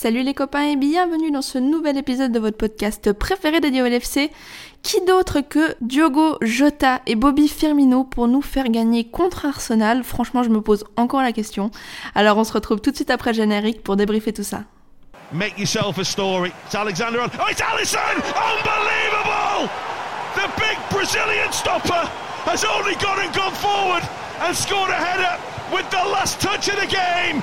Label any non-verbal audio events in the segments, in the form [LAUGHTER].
Salut les copains et bienvenue dans ce nouvel épisode de votre podcast préféré dédié au LFC. Qui d'autre que Diogo Jota et Bobby Firmino pour nous faire gagner contre Arsenal? Franchement, je me pose encore la question. Alors on se retrouve tout de suite après le générique pour débriefer tout ça. Make yourself a story. It's Alexander. Oh, it's Allison! Unbelievable! The big Brazilian stopper has only gone and gone forward and scored a header with the last touch of the game.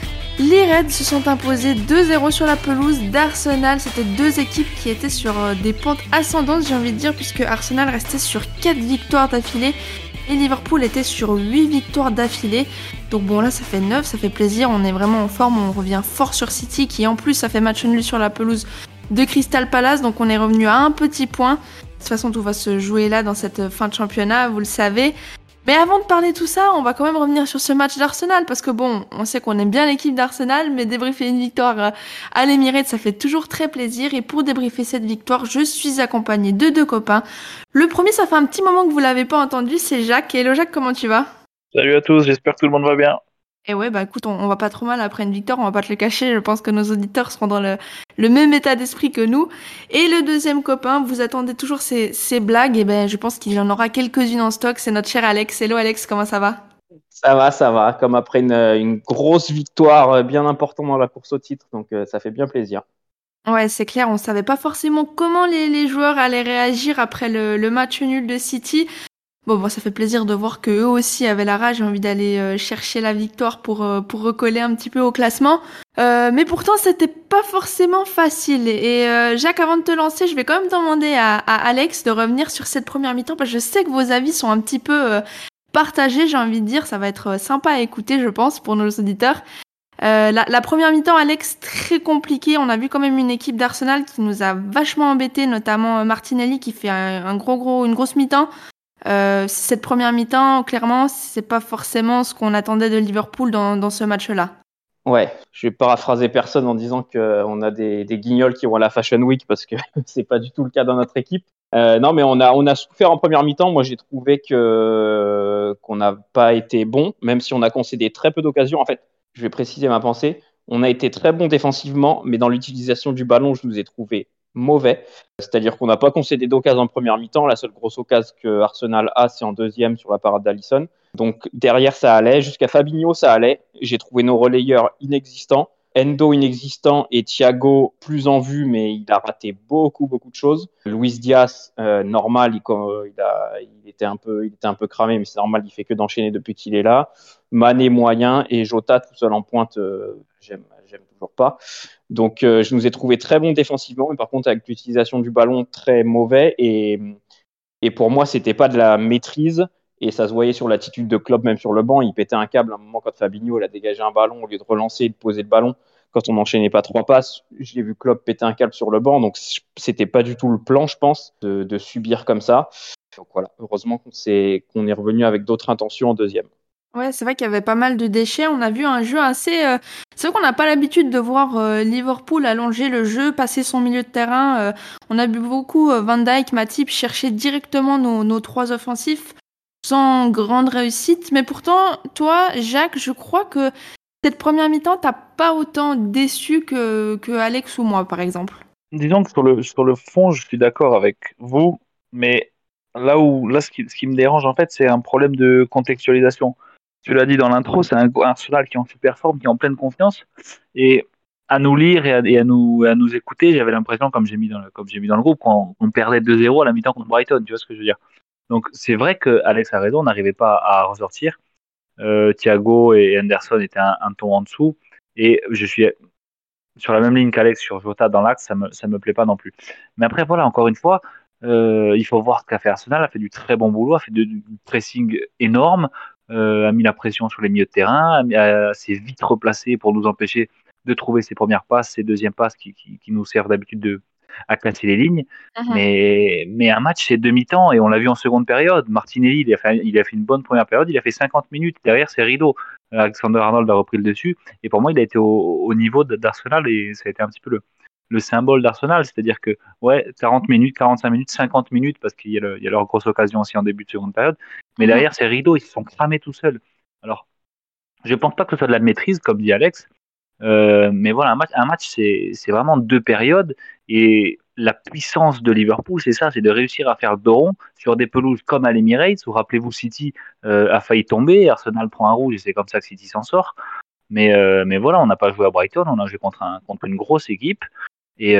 Les Reds se sont imposés 2-0 sur la pelouse d'Arsenal. C'était deux équipes qui étaient sur euh, des pentes ascendantes, j'ai envie de dire, puisque Arsenal restait sur 4 victoires d'affilée et Liverpool était sur 8 victoires d'affilée. Donc bon là ça fait 9, ça fait plaisir, on est vraiment en forme, on revient fort sur City qui en plus ça fait match nul sur la pelouse de Crystal Palace, donc on est revenu à un petit point. De toute façon tout va se jouer là dans cette fin de championnat, vous le savez. Mais avant de parler tout ça, on va quand même revenir sur ce match d'Arsenal parce que bon, on sait qu'on aime bien l'équipe d'Arsenal, mais débriefer une victoire euh, à l'Emirates, ça fait toujours très plaisir. Et pour débriefer cette victoire, je suis accompagnée de deux copains. Le premier, ça fait un petit moment que vous l'avez pas entendu, c'est Jacques. Hello Jacques, comment tu vas? Salut à tous, j'espère que tout le monde va bien. Et ouais, bah écoute, on, on, va pas trop mal après une victoire, on va pas te le cacher. Je pense que nos auditeurs seront dans le, le même état d'esprit que nous. Et le deuxième copain, vous attendez toujours ces, ces blagues, et ben je pense qu'il y en aura quelques-unes en stock. C'est notre cher Alex. Hello Alex, comment ça va? Ça va, ça va. Comme après une, une, grosse victoire bien importante dans la course au titre, donc euh, ça fait bien plaisir. Ouais, c'est clair, on savait pas forcément comment les, les joueurs allaient réagir après le, le match nul de City. Bon, bon, ça fait plaisir de voir que eux aussi avaient la rage envie d'aller euh, chercher la victoire pour euh, pour recoller un petit peu au classement. Euh, mais pourtant, c'était pas forcément facile. Et euh, Jacques, avant de te lancer, je vais quand même demander à, à Alex de revenir sur cette première mi-temps parce que je sais que vos avis sont un petit peu euh, partagés. J'ai envie de dire, ça va être sympa à écouter, je pense, pour nos auditeurs. La, la, première mi-temps, Alex, très compliqué. On a vu quand même une équipe d'Arsenal qui nous a vachement embêté, notamment Martinelli qui fait un gros gros une grosse mi-temps. Euh, cette première mi-temps, clairement, c'est pas forcément ce qu'on attendait de Liverpool dans, ce match-là. Ouais, je vais paraphraser personne en disant qu'on a des, guignols qui vont à la Fashion Week parce que [LAUGHS] c'est pas du tout le cas dans notre équipe. Euh, non, mais on a, on a souffert en première mi-temps. Moi, j'ai trouvé que qu'on n'a pas été bon, même si on a concédé très peu d'occasions. En fait, je vais préciser ma pensée. On a été très bon défensivement, mais dans l'utilisation du ballon, je nous ai trouvé mauvais. C'est-à-dire qu'on n'a pas concédé d'occasion en première mi-temps. La seule grosse occasion que Arsenal a, c'est en deuxième sur la parade d'Alisson. Donc derrière, ça allait. Jusqu'à Fabinho, ça allait. J'ai trouvé nos relayeurs inexistants. Endo inexistant et Thiago plus en vue, mais il a raté beaucoup, beaucoup de choses. Luis Diaz, euh, normal, il, il, était un peu, il était un peu cramé, mais c'est normal, il fait que d'enchaîner depuis qu'il est là. Mané moyen et Jota tout seul en pointe, euh, j'aime, toujours pas. Donc, euh, je nous ai trouvé très bon défensivement, mais par contre, avec l'utilisation du ballon très mauvais. Et, et pour moi, c'était pas de la maîtrise. Et ça se voyait sur l'attitude de Klopp, même sur le banc. Il pétait un câble à un moment quand Fabinho a dégagé un ballon au lieu de relancer et de poser le ballon. Quand on n'enchaînait pas trois passes, j'ai vu Klopp péter un câble sur le banc. Donc, c'était pas du tout le plan, je pense, de, subir comme ça. Donc voilà, heureusement qu'on est, qu'on est revenu avec d'autres intentions en deuxième. Ouais, c'est vrai qu'il y avait pas mal de déchets. On a vu un jeu assez. Euh... C'est vrai qu'on n'a pas l'habitude de voir euh, Liverpool allonger le jeu, passer son milieu de terrain. Euh, on a vu beaucoup euh, Van Dijk, Matip chercher directement nos, trois offensifs sans grande réussite. Mais pourtant, toi, Jacques, je crois que cette première mi-temps, t'as pas autant déçu que, Alex ou moi, par exemple. Disons que sur le, fond, je suis d'accord avec vous, mais là où là ce qui, me dérange en fait, c'est un problème de contextualisation tu l'as dit dans l'intro, c'est un Arsenal qui est en super forme, qui est en pleine confiance. Et à nous lire et à, nous, à nous écouter, j'avais l'impression, comme j'ai mis dans le, mis dans le groupe, qu'on on perdait 2-0 à la mi-temps contre Brighton. Tu vois ce que je veux dire Donc c'est vrai que Alex a raison, on n'arrivait pas à ressortir. Euh, Thiago et Anderson étaient un, ton en dessous. Et je suis sur la même ligne qu'Alex sur Jota dans l'axe, ça me, ça me plaît pas non plus. Mais après, voilà, encore une fois, euh, il faut voir ce qu'a fait Arsenal, a fait du très bon boulot, a fait du, pressing énorme, euh, a mis la pression sur les milieux de terrain, s'est vite replacé pour nous empêcher de trouver ses premières passes, ses deuxièmes passes qui, qui nous servent d'habitude de, à casser les lignes. Mhm. Mais, mais un match, c'est demi-temps, et on l'a vu en seconde période. Martinelli, il a, fait, il a fait une bonne première période, il a fait 50 minutes. Derrière, c'est rideau. Alexander Arnold a repris le dessus. Et pour moi, il a été au, au niveau d'Arsenal, et ça a été un petit peu le, le symbole d'Arsenal. C'est-à-dire que, ouais, 40 minutes, 45 minutes, 50 minutes, parce qu'il y, a le- il y a leur grosse occasion aussi en début de seconde période. Mais Mhm. derrière, c'est rideau, ils se sont cramés tout seuls. Alors, je pense pas que ce soit de la maîtrise, comme dit Alex. Euh, mais voilà, un match, c'est vraiment deux périodes. Et la puissance de Liverpool, c'est ça, c'est de réussir à faire dos rond sur des pelouses comme à l'Emirates, où rappelez-vous, City euh, a failli tomber, Arsenal prend un rouge et c'est comme ça que City s'en sort. Mais, euh, voilà, on n'a pas joué à Brighton, on a joué contre, un, contre une grosse équipe. Et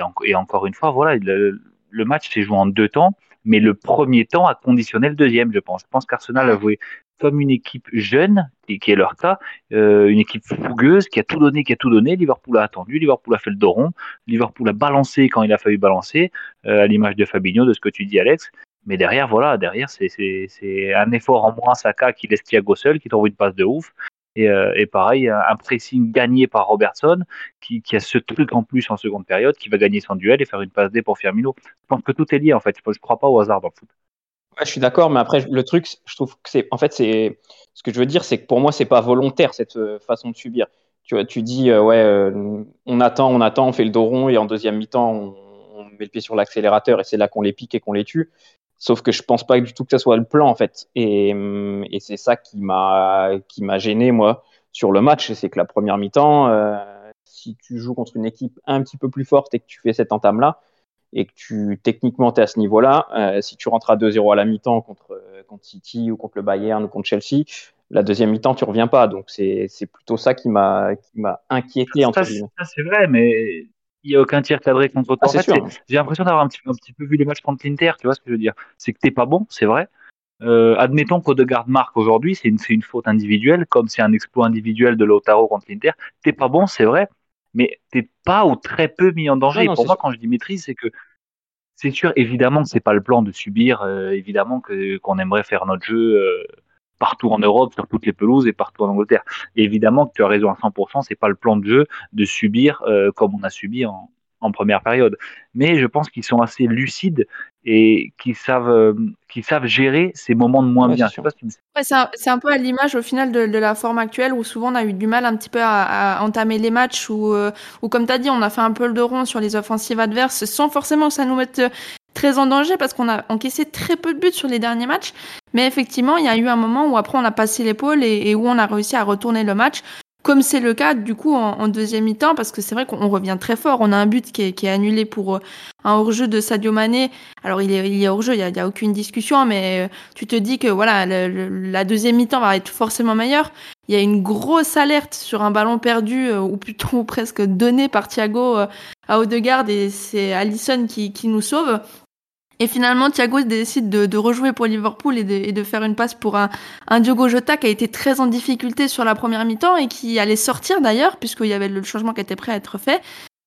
encore une fois, voilà, le, le match s'est joué en deux temps, mais le premier temps a conditionné le deuxième, je pense. Je pense qu'Arsenal a joué comme une équipe jeune, qui est leur cas, euh, une équipe fougueuse, qui a tout donné, qui a tout donné. Liverpool a attendu, Liverpool a fait le dos rond, Liverpool a balancé quand il a fallu balancer, euh, à l'image de Fabinho, de ce que tu dis, Alex. Mais derrière, voilà, derrière, c'est- un effort en moins, Saka qui laisse Thiago seul, qui trouve une passe de ouf. Et, euh, pareil, un pressing gagné par Robertson, qui, qui a ce truc en plus en seconde période, qui va gagner son duel et faire une passe D pour Firmino. Je pense que tout est lié, en fait. Je ne crois pas au hasard dans le foot. Je suis d'accord, mais après, le truc, je trouve que c'est, en fait, c'est, ce que je veux dire, c'est que pour moi, c'est pas volontaire cette euh, façon de subir. Tu dis, euh, ouais, euh, on attend, on attend, on fait le dos rond et en deuxième mi-temps, on, met le pied sur l'accélérateur et c'est là qu'on les pique et qu'on les tue. Sauf que je pense pas du tout que ça soit le plan, en fait. Et, c'est ça qui m'a, qui m'a gêné, moi, sur le match. C'est que la première mi-temps, si tu joues contre une équipe un petit peu plus forte et que tu fais cette entame-là, et que tu techniquement tu es à ce niveau-là, euh, si tu rentres à 2-0 à la mi-temps contre, euh, contre City ou contre le Bayern ou contre Chelsea, la deuxième mi-temps tu reviens pas. Donc c'est plutôt ça qui m'a qui m'a inquiété Ça, c'est vrai, mais il n'y a aucun tir cadré contre toi. Ah, En c'est fait, sûr. c'est- J'ai l'impression d'avoir un petit, peu- un petit peu vu les matchs contre l'Inter, tu vois ce que je veux dire C'est que t'es pas bon, c'est vrai. Euh, admettons qu'Odegaard marque aujourd'hui, c'est une, une faute individuelle, comme c'est un exploit individuel de Lautaro contre l'Inter. T'es pas bon, c'est vrai, mais t'es pas ou très peu mis en danger. Non, non, Et pour moi, sûr. quand je dis maîtrise, c'est que c'est sûr, évidemment que c'est pas le plan de subir, euh, évidemment que qu'on aimerait faire notre jeu euh, partout en Europe, sur toutes les pelouses et partout en Angleterre. Et évidemment que tu as raison à 100%, c'est pas le plan de jeu de subir euh, comme on a subi en, en première période. Mais je pense qu'ils sont assez lucides et qu'ils savent, euh, savent gérer ces moments de moins Ouais, bien. c'est si- Ouais, un, peu à l'image au final de, de la forme actuelle où souvent on a eu du mal un petit peu à, à entamer les matchs où, euh, comme tu as dit, on a fait un peu le dos rond sur les offensives adverses sans forcément que ça nous mette euh, très en danger parce qu'on a encaissé très peu de buts sur les derniers matchs. Mais effectivement, il y a eu un moment où après on a passé l'épaule et, et où on a réussi à retourner le match. Comme c'est le cas du coup en, deuxième mi-temps, parce que c'est vrai qu'on revient très fort. On a un but qui est, annulé pour euh, un hors-jeu de Sadio Mané. Alors il est, hors-jeu, il y a, aucune discussion, mais euh, tu te dis que voilà, la deuxième mi-temps va être forcément meilleure. Il y a une grosse alerte sur un ballon perdu, euh, ou plutôt [LAUGHS] presque donné par Thiago à Odegaard, et c'est Allison qui nous sauve. Et finalement, Thiago décide de, rejouer pour Liverpool et de, faire une passe pour un, Diogo Jota qui a été très en difficulté sur la première mi-temps et qui allait sortir d'ailleurs, puisqu'il y avait le changement qui était prêt à être fait.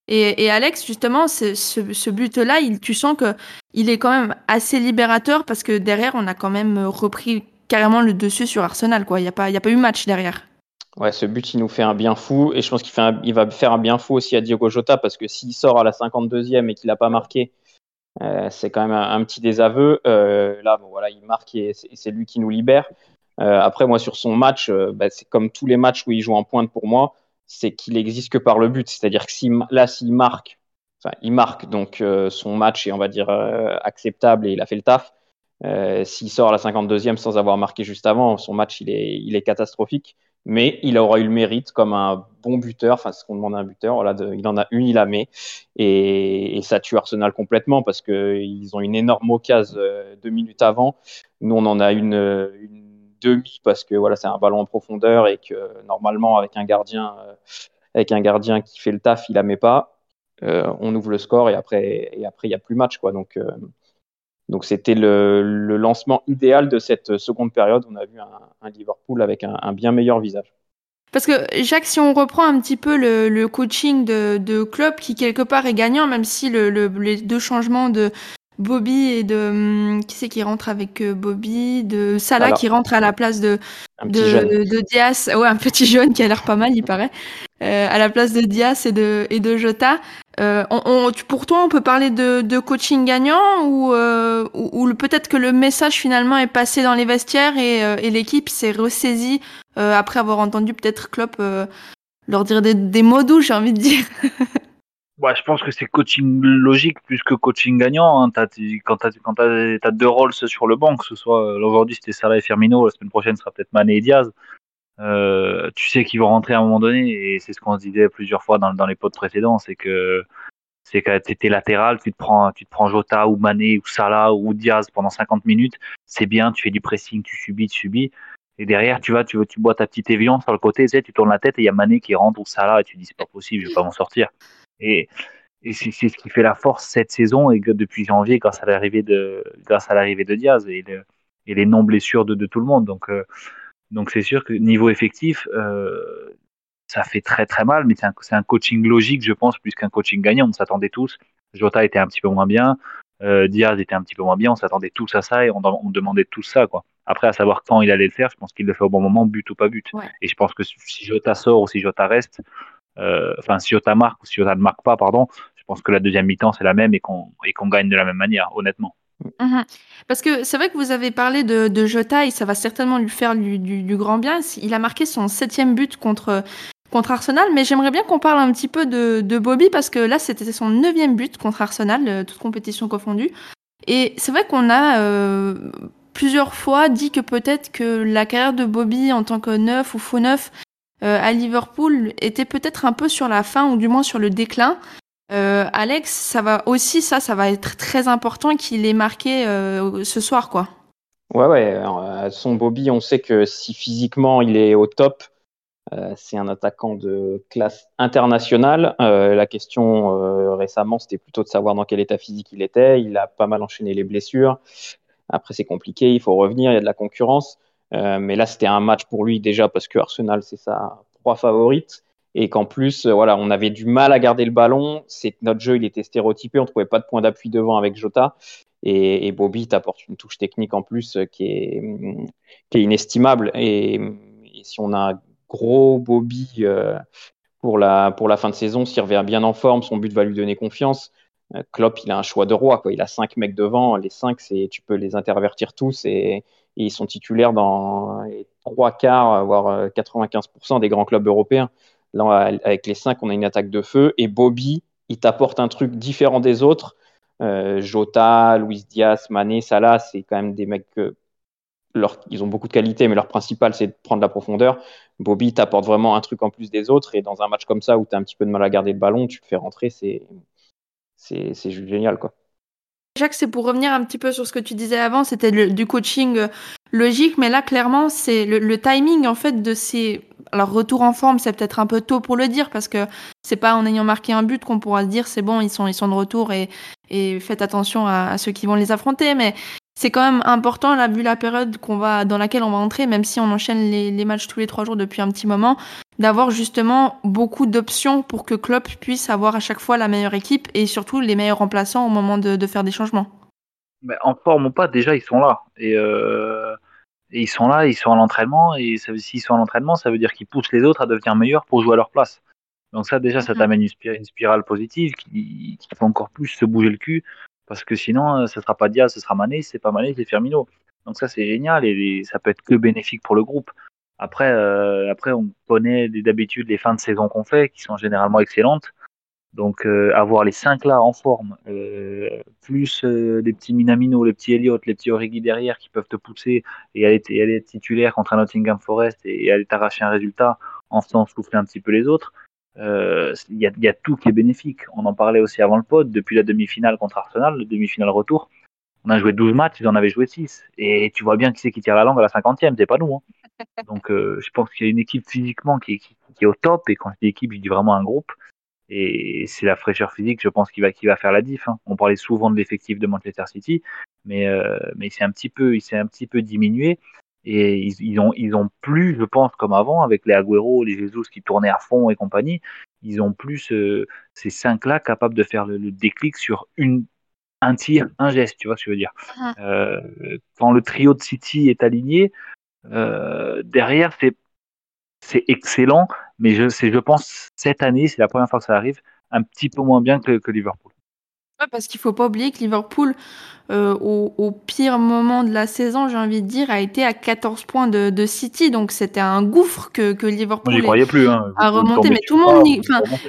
Et, Alex, justement, ce, but-là, tu sens que il est quand même assez libérateur parce que derrière, on a quand même repris carrément le dessus sur Arsenal. Il n'y a, pas- a pas eu match derrière. Ouais, ce but, il nous fait un bien fou. Et je pense qu'il va faire un bien fou aussi à Diogo Jota parce que s'il sort à la 52e et qu'il n'a pas marqué, euh, c'est quand même un, petit désaveu. Euh, là, bon, voilà, il marque et c'est lui qui nous libère. Euh, après, moi, sur son match, bah, c'est comme tous les matchs où il joue en pointe pour moi, c'est qu'il existe que par le but. C'est-à-dire que si, là, s'il marque, enfin, il marque, donc son match est, on va dire, acceptable et il a fait le taf. S'il sort à la 52e sans avoir marqué juste avant, son match, il est, il est catastrophique mais il aura eu le mérite comme un bon buteur, enfin ce qu'on demande à un buteur, il en a une, il la met, et, ça tue Arsenal complètement parce qu'ils ont une énorme occasion euh, deux minutes avant, nous on en a une, euh, une demi parce que voilà c'est un ballon en profondeur et que normalement avec un gardien, euh, avec un gardien qui fait le taf, il la met pas, on ouvre le score et après et après il y a plus match quoi, donc donc c'était le, lancement idéal de cette seconde période. On a vu un, un Liverpool avec un, bien meilleur visage. Parce que Jacques, si on reprend un petit peu le, coaching de, de Klopp, qui quelque part est gagnant, même si le, le- les deux changements de, Bobby et de hum, qui c'est qui rentre avec euh, Bobby de Salah qui rentre à la place de de, de, Diaz. Ouais un petit jeune qui a l'air pas mal il paraît. Euh, à la place de Diaz et de et de Jota. Euh, on, pour toi on peut parler de, de coaching gagnant ou euh, ou, peut-être que le message finalement est passé dans les vestiaires et, euh, et l'équipe s'est ressaisie après avoir entendu peut-être Klopp leur dire des, des mots doux j'ai envie de dire [LAUGHS] Ouais, je pense que c'est coaching logique plus que coaching gagnant. Hein. Quand tu as, deux rôles sur le banc, que ce soit euh, aujourd'hui c'était Salah et Firmino, la semaine prochaine sera peut-être Mané et Diaz. Euh, tu sais qu'ils vont rentrer à un moment donné et c'est ce qu'on se disait plusieurs fois dans, dans les potes précédents, c'est que c'est que tu étais latéral, tu te prends tu te prends Jota ou Mané ou Salah ou Diaz pendant 50 minutes, c'est bien, tu fais du pressing, tu subis, tu subis. Et derrière, tu vas, tu, tu bois ta petite évian sur le côté, tu, tu tournes la tête et il y a Mané qui rentre ou Salah et tu dis c'est pas possible, je vais pas m'en sortir. Et, et c'est ce qui fait la force cette saison et depuis janvier grâce à l'arrivée de grâce à l'arrivée de Diaz et, et, les non blessures de, de, tout le monde. Donc euh, donc c'est sûr que niveau effectif, euh, ça fait très très mal, mais c'est un, un, coaching logique, je pense, plus qu'un coaching gagnant. On s'attendait tous. Jota était un petit peu moins bien, euh, Diaz était un petit peu moins bien. On s'attendait tous à ça et on, on, demandait tous ça, quoi. Après, à savoir quand il allait le faire, je pense qu'il le fait au bon moment, but ou pas but. Et je pense que si Jota sort ou si Jota reste, enfin si Jota marque ou si Jota ne marque pas, pardon, je pense que la deuxième mi-temps c'est la même et qu'on gagne de la même manière, honnêtement. Mhm. Parce que c'est vrai que vous avez parlé de, de, Jota et ça va certainement lui faire du, du, grand bien. Il a marqué son septième but contre contre Arsenal, mais j'aimerais bien qu'on parle un petit peu de, Bobby parce que là c'était son neuvième but contre Arsenal, euh, toute compétition confondue. Et c'est vrai qu'on a euh, plusieurs fois dit que peut-être que la carrière de Bobby en tant que neuf ou faux neuf euh, à Liverpool était peut-être un peu sur la fin ou du moins sur le déclin. Euh, Alex, ça va aussi, ça, ça va être très important qu'il ait marqué euh, ce soir, quoi. Ouais, ouais. son Bobby, on sait que si physiquement il est au top, c'est un attaquant de classe internationale. la question récemment, c'était plutôt de savoir dans quel état physique il était. Il a pas mal enchaîné les blessures. Après, c'est compliqué, il faut revenir, il y a de la concurrence. Euh, mais là, c'était un match pour lui déjà parce que Arsenal, c'est sa proie favorite. Et qu'en plus, euh, voilà, on avait du mal à garder le ballon. C'est notre jeu, il était stéréotypé. On trouvait pas de point d'appui devant avec Jota. Et, et Bobby t'apporte une touche technique en plus euh, qui est, inestimable. Et, si on a un gros Bobby pour, la, pour la fin de saison, s'il revient bien en forme, son but va lui donner confiance. Klopp, il a un choix de roi. Il a cinq mecs devant. Les cinq, tu peux les intervertir tous et, et ils sont titulaires dans trois quarts, voire 95% euh, des grands clubs européens. Là, avec les cinq, on a une attaque de feu. Et Bobby, il t'apporte un truc différent des autres. Euh, Jota, Luis Diaz, Mané, Salah, c'est quand même des mecs que ils ont beaucoup de qualité, mais leur principal, c'est de prendre la profondeur. Bobby t'apporte vraiment un truc en plus des autres. Et dans un match comme ça, où tu as un petit peu de mal à garder le ballon, tu le fais rentrer, c'est, c'est, c'est génial, quoi. Jacques, c'est pour revenir un petit peu sur ce que tu disais avant, c'était du coaching euh, logique, mais là, clairement, c'est le, timing, en fait, de ces... Alors, retour en forme, c'est peut-être un peu tôt pour le dire, parce que c'est pas en ayant marqué un but qu'on pourra se dire, c'est bon, ils sont, ils de retour et, et faites attention à, à, ceux qui vont les affronter, mais c'est quand même important, là, vu la période qu'on va, dans laquelle on va entrer, même si on enchaîne les, les matchs tous les trois jours depuis un petit moment, d'avoir justement beaucoup d'options pour que Klopp puisse avoir à chaque fois la meilleure équipe et surtout les meilleurs remplaçants au moment de, de faire des changements. Mais en forme ou pas, déjà ils sont là. Et, euh, et ils sont là, ils sont à l'entraînement. Et s'ils sont à l'entraînement, ça veut dire qu'ils poussent les autres à devenir meilleurs pour jouer à leur place. Donc ça déjà, ça mhm. t'amène une, spirale, une spirale positive qui, qui, fait encore plus se bouger le cul parce que sinon, euh, ce sera pas Diaz, ce sera Mané, c'est pas Mané, c'est Firmino. Donc ça, c'est génial et ça peut être que bénéfique pour le groupe. Après, euh, après on connaît d'habitude les fins de saison qu'on fait, qui sont généralement excellentes. Donc euh, avoir les cinq là en forme, euh, plus euh, les petits Minamino, les petits Elliott, les petits Origi derrière qui peuvent te pousser et aller, et aller être titulaire contre un Nottingham Forest et, et aller t'arracher un résultat en faisant souffler un petit peu les autres, euh, il y, a, y, a, tout qui est bénéfique. On en parlait aussi avant le pod, depuis la demi-finale contre Arsenal, le demi-finale retour. On a joué 12 matchs, ils en avaient joué 6. Et tu vois bien qui c'est qui tire la langue à la 50e, c'est pas nous. Hein. [LAUGHS] Donc euh, je pense qu'il y a une équipe physiquement qui, qui, qui, est au top. Et quand je dis équipe, je dis vraiment un groupe. Et c'est la fraîcheur physique, je pense, qui va, qui va faire la diff. Hein. On parlait souvent de l'effectif de Manchester City, mais, euh, mais c'est un petit peu, il s'est un petit peu diminué. Et ils, ils, ont, ils ont plus, je pense, comme avant, avec les Agüero, les Jesus qui tournaient à fond et compagnie, ils ont plus ces cinq-là capables de faire le, déclic sur une, un tir, un geste, tu vois ce que je veux dire. Mhm. Euh, quand le trio de City est aligné, euh, derrière, c'est c'est excellent, mais je, c'est, je pense cette année, c'est la première fois que ça arrive, un petit peu moins bien que, que Liverpool. Ouais, parce qu'il faut pas oublier que Liverpool, euh, au, au pire moment de la saison, j'ai envie de dire, a été à 14 points de, de City. Donc c'était un gouffre que, que Moi, Liverpool est- croyais plus. Hein. a remonté, mais tout le monde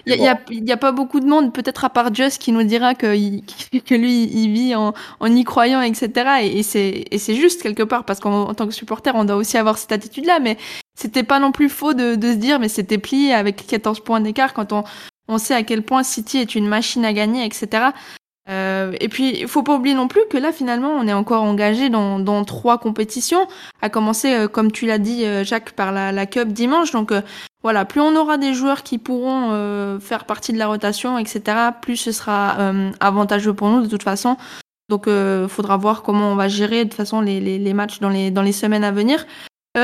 Il n'y a, y a pas beaucoup de monde, peut-être à part Just, qui nous dira que, il- [LAUGHS] que lui, il vit en, en y croyant, etc. Et, et c'est et c'est juste quelque part, parce qu'en en tant que supporter, on doit aussi avoir cette attitude-là. Mais c'était pas non plus faux de, de se dire, mais c'était plié avec 14 points d'écart quand on, on sait à quel point City est une machine à gagner, etc. Euh, et puis, il faut pas oublier non plus que là, finalement, on est encore engagé dans, trois compétitions, à commencer, euh, comme tu l'as dit, euh, Jacques, par la, la Cup dimanche. Donc, voilà, plus on aura des joueurs qui pourront faire partie de la rotation, etc., plus ce sera avantageux pour nous de toute façon. Donc, euh, faudra voir comment on va gérer de toute façon les, les, matchs dans les, semaines à venir.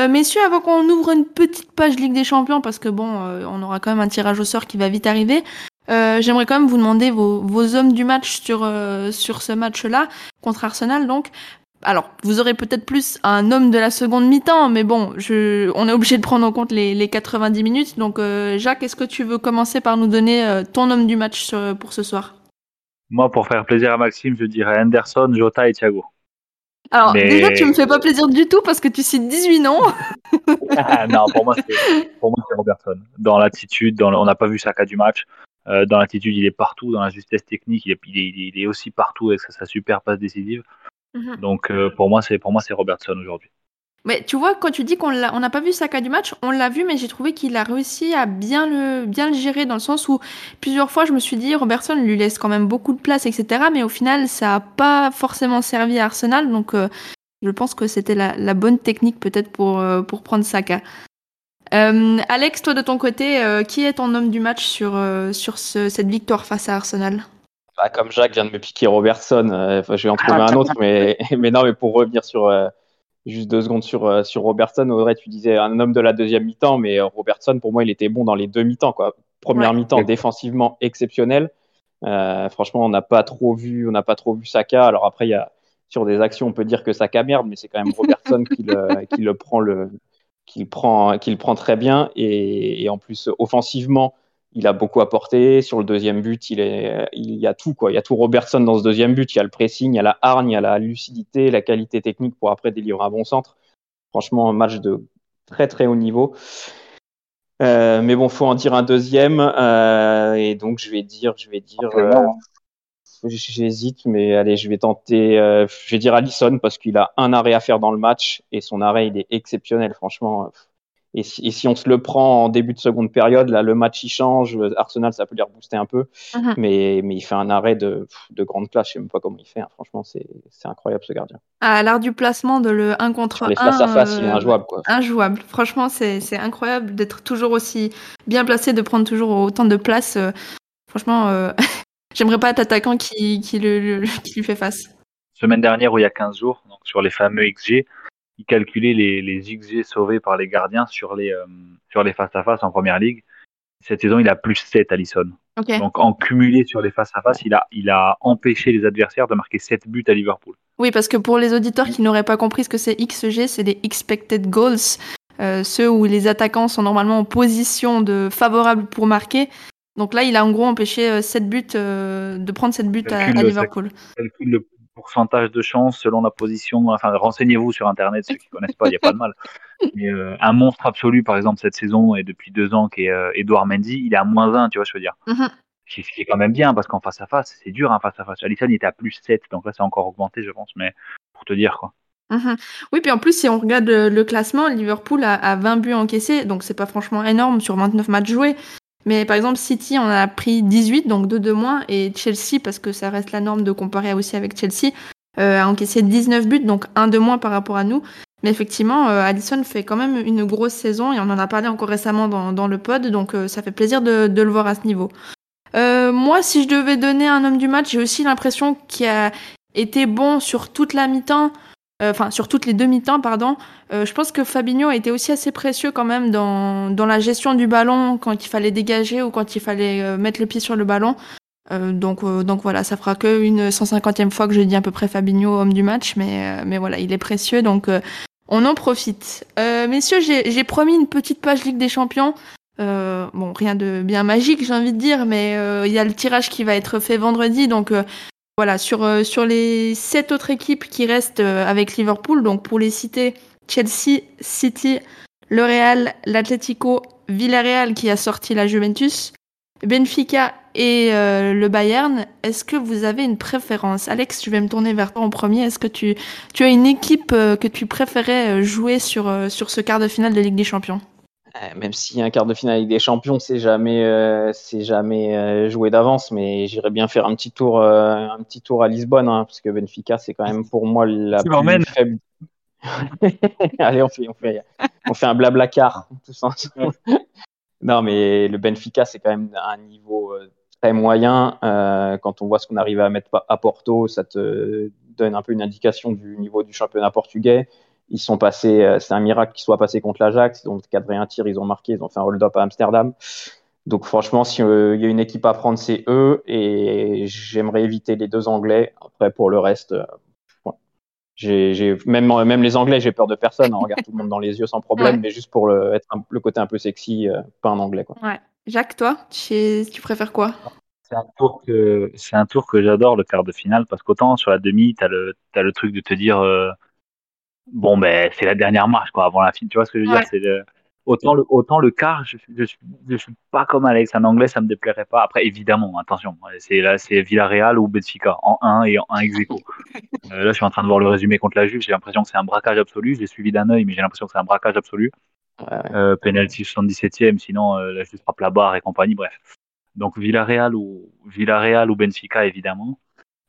Messieurs, avant qu'on ouvre une petite page Ligue des Champions, parce que bon, on aura quand même un tirage au sort qui va vite arriver, euh, j'aimerais quand même vous demander vos, vos hommes du match sur, euh, sur ce match-là, contre Arsenal donc. Alors, vous aurez peut-être plus un homme de la seconde mi-temps, mais bon, je, on est obligé de prendre en compte les, les 90 minutes. Donc, euh, Jacques, est-ce que tu veux commencer par nous donner euh, ton homme du match sur- pour ce soir? Moi, pour faire plaisir à Maxime, je dirais Henderson, Jota et Thiago. Alors, Mais- déjà, tu me fais pas plaisir du tout parce que tu cites 18 noms. [LAUGHS] Ah, non, pour moi, c'est Robertson. Dans l'attitude, le- on n'a pas vu Saka du match. Euh, dans l'attitude, il est partout. Dans la justesse technique, il est, il est, il est aussi partout avec sa, super passe décisive. Mhm. Donc, euh, pour moi, c'est pour moi, c'est Robertson aujourd'hui. Mais tu vois, quand tu dis qu'on n'a pas vu Saka du match, on l'a vu, mais j'ai trouvé qu'il a réussi à bien le, bien le gérer dans le sens où plusieurs fois je me suis dit Robertson lui laisse quand même beaucoup de place, etc. Mais au final, ça a pas forcément servi à Arsenal, donc euh, je pense que c'était la, la bonne technique peut-être pour, euh, pour prendre Saka. Euh, Alex, toi de ton côté, euh, qui est ton homme du match sur, euh, sur ce- cette victoire face à Arsenal? Bah, comme Jacques vient de me piquer Robertson, euh, enfin, je vais en trouver un autre, mais, [LAUGHS] mais non, mais pour revenir sur euh, juste deux secondes sur, euh, sur Robertson, Audrey, tu disais un homme de la deuxième mi-temps, mais euh, Robertson, pour moi, il était bon dans les deux mi-temps. Quoi. Première Ouais. mi-temps, défensivement exceptionnel. Euh, franchement, on n'a pas trop vu, on n'a pas trop vu Saka. Alors après, il y a sur des actions, on peut dire que Saka merde, mais c'est quand même Robertson qui le, [LAUGHS] qui le prend le, qui le prend, qui le prend très bien. Et, et en plus, offensivement, il a beaucoup apporté. Sur le deuxième but, il, est, il y a tout. Quoi. Il y a tout Robertson dans ce deuxième but. Il y a le pressing, il y a la hargne, il y a la lucidité, la qualité technique pour après délivrer un bon centre. Franchement, un match de très très haut niveau. Euh, mais bon, faut en dire un deuxième. euh, et donc, je vais dire, je vais dire, Forcément. J'hésite, mais allez, je vais tenter. euh, je vais dire Allison parce qu'il a un arrêt à faire dans le match et son arrêt, il est exceptionnel, franchement. Et si, et si on se le prend en début de seconde période, là, le match il change. Arsenal, ça peut les rebooster un peu, Mhm. mais, mais il fait un arrêt de, de grande classe. Je sais même pas comment il fait. hein. Franchement, c'est incroyable ce gardien. À l'art du placement de le 1 contre Sur 1. les face à face, il est euh, injouable, quoi. Injouable. Franchement, c'est incroyable d'être toujours aussi bien placé, de prendre toujours autant de place. euh, franchement, euh, [LAUGHS] j'aimerais pas être attaquant qui, qui, le, le- qui lui fait face. Semaine dernière, ou il y a 15 jours, donc sur les fameux XG, il calculait les, les XG sauvés par les gardiens sur les, euh, sur les face-à-face en première ligue. Cette saison, il a plus 7 Allison. Ok. Donc en cumulé sur les face-à-face, il a, il a empêché les adversaires de marquer 7 buts à Liverpool. Oui, parce que pour les auditeurs qui n'auraient pas compris ce que c'est XG, c'est des expected goals, euh, ceux où les attaquants sont normalement en position de favorable pour marquer. Donc là, il a en gros empêché 7 buts, euh, de prendre 7 buts à, Calcule à le Liverpool. calcule le pourcentage de chance selon la position. Enfin, renseignez-vous sur Internet, ceux qui connaissent pas, il n'y a pas de mal. [LAUGHS] Mais, euh, un monstre absolu, par exemple, cette saison et depuis deux ans, qui est euh, Edouard Mendy, il est à moins 1, tu vois, je veux dire. Mhm. Ce qui est quand même bien, parce qu'en face à face, c'est dur, un face à face. Alisson, il était à plus 7, donc là, c'est encore augmenté, je pense, mais pour te dire, quoi. Mhm. Oui, puis en plus, si on regarde le, le classement, Liverpool a, a 20 buts encaissés, donc c'est pas franchement énorme sur 29 matchs joués. Mais par exemple, City en a pris 18, donc 2 de moins, et Chelsea, parce que ça reste la norme de comparer aussi avec Chelsea, euh, a encaissé 19 buts, donc 1 de moins par rapport à nous. Mais effectivement, euh, Allison fait quand même une grosse saison, et on en a parlé encore récemment dans, dans le pod, donc euh, ça fait plaisir de, de le voir à ce niveau. Moi, si je devais donner un homme du match, j'ai aussi l'impression qu'il a été bon sur toute la mi-temps, euh, enfin sur toutes les deux mi-temps, pardon. Euh, je pense que Fabinho a été aussi assez précieux quand même dans, la gestion du ballon quand il fallait dégager ou quand il fallait euh, mettre le pied sur le ballon. donc, donc voilà, ça fera que une 150e fois que je dis à peu près Fabinho homme du match, mais, mais voilà, il est précieux, donc on en profite. messieurs, j'ai promis une petite page Ligue des Champions. bon, rien de bien magique, j'ai envie de dire, mais il y a le tirage qui va être fait vendredi, donc voilà, sur, sur les sept autres équipes qui restent avec Liverpool, donc pour les citer, Chelsea, City, le Real, l'Atlético, Villarreal qui a sorti la Juventus, Benfica et euh, le Bayern. Est-ce que vous avez une préférence? Alex, je vais me tourner vers toi en premier. Est-ce que tu, tu as une équipe euh, que tu préférais euh, jouer sur, sur ce quart de finale de Ligue des Champions? Même si un quart de finale Ligue des Champions, c'est jamais, c'est jamais joué d'avance, mais j'irais bien faire un petit tour, un petit tour à Lisbonne, hein, parce que Benfica, c'est quand même pour moi la plus faible. [LAUGHS] Allez, on fait, on fait, on fait un blabla car. [LAUGHS] non, mais le Benfica, c'est quand même un niveau euh, très moyen. Euh, quand on voit ce qu'on arrive à mettre à Porto, ça te donne un peu une indication du niveau du championnat portugais. Ils sont passés, euh, c'est un miracle qu'ils soient passés contre l'Ajax. Ils ont cadré un tir, ils ont marqué, ils ont fait un hold-up à Amsterdam. Donc franchement, s'il y a une équipe à prendre, c'est eux. Et j'aimerais éviter les deux Anglais. Après, pour le reste, j'ai, même, même les Anglais, j'ai peur de personne. On regarde tout le monde dans les yeux sans problème, mais juste pour le, être le côté un peu sexy, euh, pas un Anglais. Quoi. Ouais. Jacques, toi, tu, tu préfères quoi? C'est un tour que c'est un tour que j'adore le quart de finale parce qu'autant sur la demi t'as le as le truc de te dire euh, bon ben c'est la dernière marche quoi avant la fin tu vois ce que je veux dire? C'est le, Autant le, autant le quart, je, je, je, suis pas comme Alex. Un anglais, ça me déplairait pas. Après, évidemment, attention, c'est là, c'est Villarreal ou Benfica en 1 et en 1 ex [LAUGHS] euh, là, je suis en train de voir le résumé contre la Juve. J'ai l'impression que c'est un braquage absolu. Je l'ai suivi d'un œil, mais j'ai l'impression que c'est un braquage absolu. Ouais, Euh, penalty 77e, sinon euh, la Juve frappe la barre et compagnie. Bref. Donc Villarreal ou Villarreal ou Benfica, évidemment.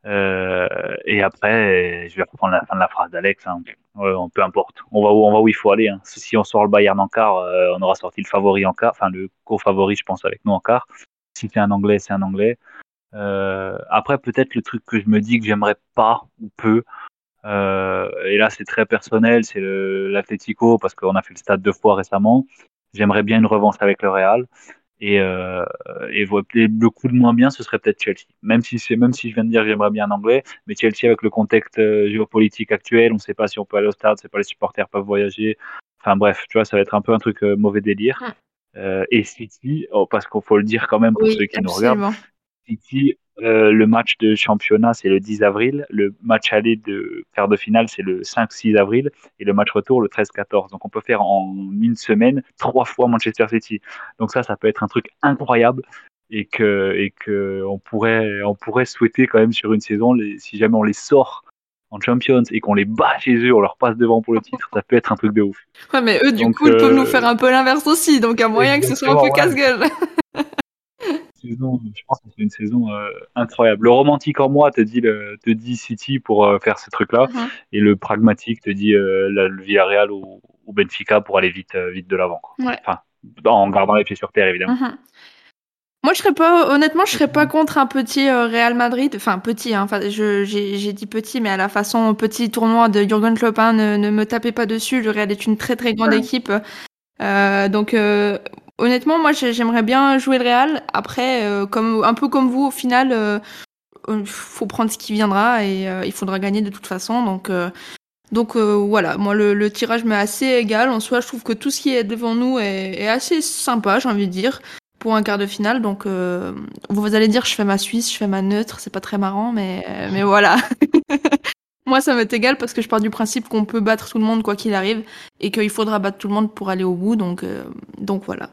Euh, et après, je vais reprendre la fin de la phrase d'Alex. Hein. peu importe. On va, où, on va où il faut aller. Hein. Si on sort le Bayern en quart, euh, on aura sorti le favori en quart. Enfin, le co-favori, je pense, avec nous en quart. Si c'est un anglais, c'est un anglais. Euh, après, peut-être le truc que je me dis que j'aimerais pas ou peu. Et là, c'est très personnel. C'est l'Atletico parce qu'on a fait le stade deux fois récemment. J'aimerais bien une revanche avec le Real. Et, euh, et le coup de moins bien, ce serait peut-être Chelsea. Même si c'est, même si je viens de dire que j'aimerais bien un anglais, mais Chelsea avec le contexte euh, géopolitique actuel, on ne sait pas si on peut aller au stade, c'est pas les supporters peuvent voyager. Enfin bref, tu vois, ça va être un peu un truc euh, mauvais délire. Euh, et City, oh, parce qu'il faut le dire quand même pour ceux qui nous regardent, City euh, le match de championnat, c'est le 10 avril. Le match aller de quart de finale, c'est le 5-6 avril. Et le match retour, le 13-14. Donc, on peut faire en une semaine trois fois Manchester City. Donc, ça, ça peut être un truc incroyable. Et que, et que on pourrait, on pourrait souhaiter quand même sur une saison, les, si jamais on les sort en Champions et qu'on les bat chez eux, on leur passe devant pour le titre, ça peut être un truc de ouf. Ouais, mais eux, du coup, ils peuvent nous euh, faire un peu l'inverse aussi. Donc, a moyen que ce soit un peu casse-gueule. [LAUGHS] je pense que c'est une saison euh, incroyable. Le romantique en moi te dit, le, te dit City pour euh, faire ce truc-là, mhm. et le pragmatique te dit euh, le Villarreal ou, ou, Benfica pour aller vite, vite de l'avant. Enfin, en gardant les pieds sur terre, évidemment. Mhm. Moi, je serais pas, honnêtement, je serais pas contre un petit Real Madrid. Enfin, petit, hein, enfin, j'ai dit petit, mais à la façon petit tournoi de Jurgen Klopp, hein, ne, ne, me tapez pas dessus. Le Real est une très très grande équipe. donc, honnêtement, moi, j'aimerais bien jouer le Real. Après, euh, comme un peu comme vous, au final, euh, euh faut prendre ce qui viendra et euh, il faudra gagner de toute façon. Donc, donc voilà, moi, le, tirage m'est assez égal. En soi, je trouve que tout ce qui est devant nous est, assez sympa, j'ai envie de dire, pour un quart de finale. Donc, vous allez dire, je fais ma Suisse, je fais ma neutre. C'est pas très marrant, mais mais voilà. [LAUGHS] Moi, ça m'est égal parce que je pars du principe qu'on peut battre tout le monde quoi qu'il arrive et qu'il faudra battre tout le monde pour aller au bout. Donc, donc voilà.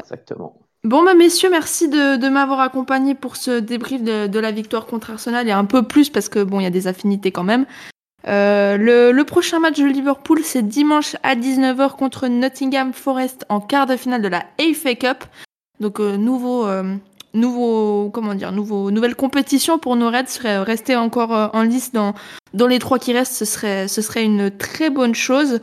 Exactement. Bon, bah, messieurs, merci de, m'avoir accompagné pour ce débrief de, la victoire contre Arsenal et un peu plus parce que bon, il y a des affinités quand même. Euh, le, prochain match de Liverpool, c'est dimanche à 19h contre Nottingham Forest en quart de finale de la FA Cup. Donc, euh, nouveau, euh, nouveau, comment dire, nouveau, nouvelle compétition pour nos Reds. Rester encore en lice dans, dans les trois qui restent, ce serait, ce serait une très bonne chose.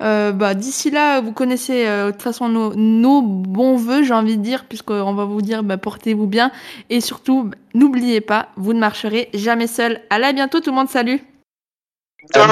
Euh, bah, D'ici là, vous connaissez euh, de toute façon nos, nos bons voeux, j'ai envie de dire, puisqu'on va vous dire bah, portez-vous bien. Et surtout, bah, n'oubliez pas, vous ne marcherez jamais seul. Allez, à bientôt tout le monde, salut Ciao